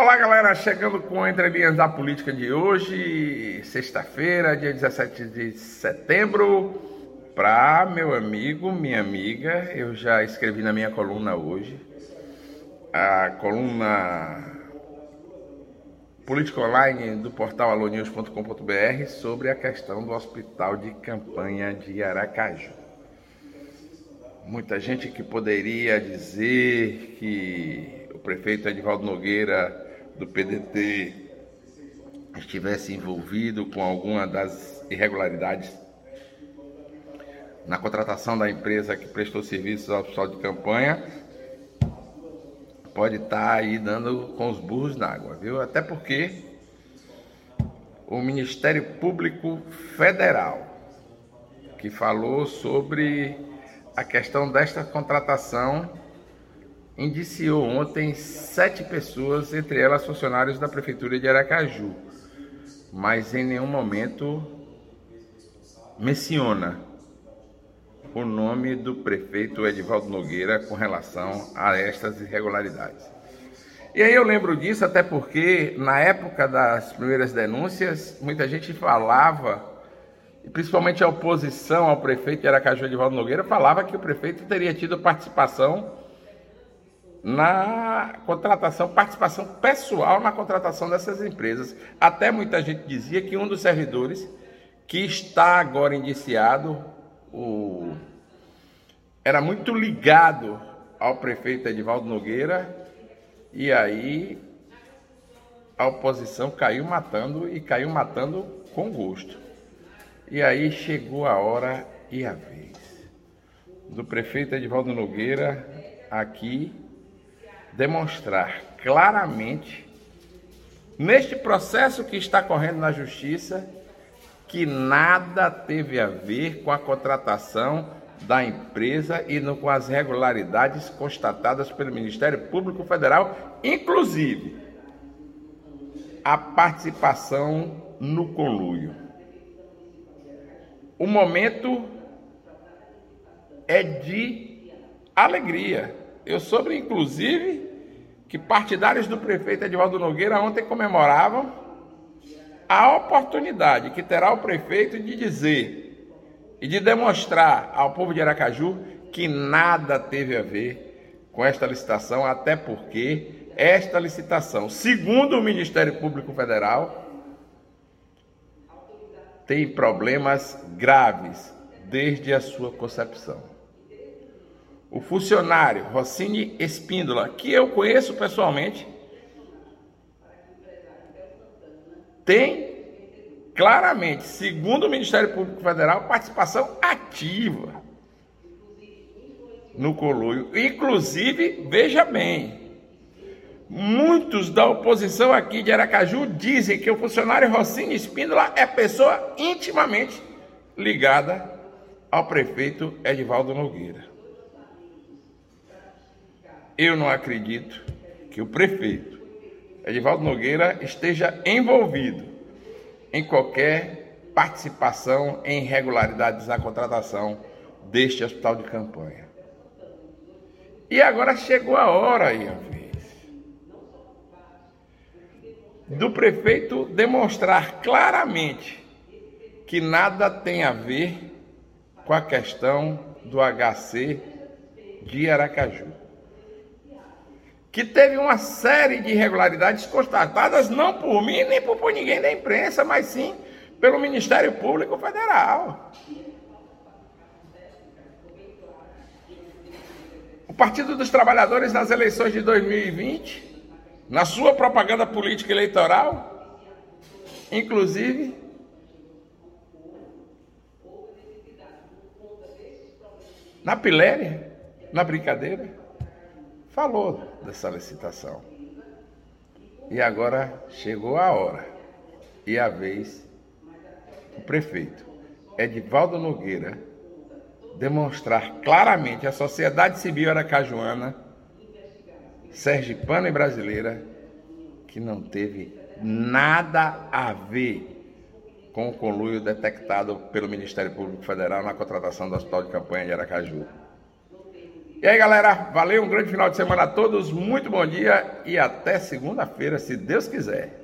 Olá, galera, chegando com Entre Linhas da Política de hoje, sexta-feira, dia 17 de setembro. Para meu amigo, minha amiga, eu já escrevi na minha coluna hoje, a coluna Política Online do portal alonews.com.br sobre a questão do hospital de campanha de Aracaju. Muita gente que poderia dizer que o prefeito Edvaldo Nogueira do PDT estivesse envolvido com alguma das irregularidades na contratação da empresa que prestou serviços ao hospital de campanha, pode estar tá aí dando com os burros na água, viu? Até porque o Ministério Público Federal, que falou sobre a questão desta contratação indiciou ontem sete pessoas, entre elas funcionários da Prefeitura de Aracaju, mas em nenhum momento menciona o nome do prefeito Edivaldo Nogueira com relação a estas irregularidades. E aí eu lembro disso até porque na época das primeiras denúncias, muita gente falava, principalmente a oposição ao prefeito de Aracaju Edivaldo Nogueira, falava que o prefeito teria tido participação na contratação, participação pessoal na contratação dessas empresas. Até muita gente dizia que um dos servidores que está agora indiciado, o... era muito ligado ao prefeito Edivaldo Nogueira, e aí a oposição caiu matando e caiu matando com gosto. E aí chegou a hora e a vez do prefeito Edivaldo Nogueira aqui demonstrar claramente, neste processo que está correndo na Justiça, que nada teve a ver com a contratação da empresa e no, com as regularidades constatadas pelo Ministério Público Federal, inclusive a participação no conluio. O momento é de alegria. Eu soube, inclusive, que partidários do prefeito Edvaldo Nogueira ontem comemoravam a oportunidade que terá o prefeito de dizer e de demonstrar ao povo de Aracaju que nada teve a ver com esta licitação, até porque esta licitação, segundo o Ministério Público Federal, tem problemas graves desde a sua concepção o funcionário Rossini Espíndola, que eu conheço pessoalmente, tem claramente, segundo o Ministério Público Federal, participação ativa no coluio. Inclusive, veja bem, muitos da oposição aqui de Aracaju dizem que o funcionário Rossini Espíndola é pessoa intimamente ligada ao prefeito Edivaldo Nogueira. Eu não acredito que o prefeito Edivaldo Nogueira esteja envolvido em qualquer participação em irregularidades na contratação deste hospital de campanha. E agora chegou a hora vez, do prefeito demonstrar claramente que nada tem a ver com a questão do HC de Aracaju que teve uma série de irregularidades constatadas não por mim nem por, por ninguém da imprensa, mas sim pelo Ministério Público Federal. O Partido dos Trabalhadores nas eleições de 2020, na sua propaganda política eleitoral, inclusive na piléria, na brincadeira, falou dessa licitação. E agora chegou a hora e a vez do prefeito Edivaldo Nogueira demonstrar claramente à sociedade civil aracajuana, sergipana e brasileira, que não teve nada a ver com o conluio detectado pelo Ministério Público Federal na contratação do Hospital de Campanha de Aracaju. E aí, galera, valeu, um grande final de semana a todos, muito bom dia e até segunda-feira, se Deus quiser.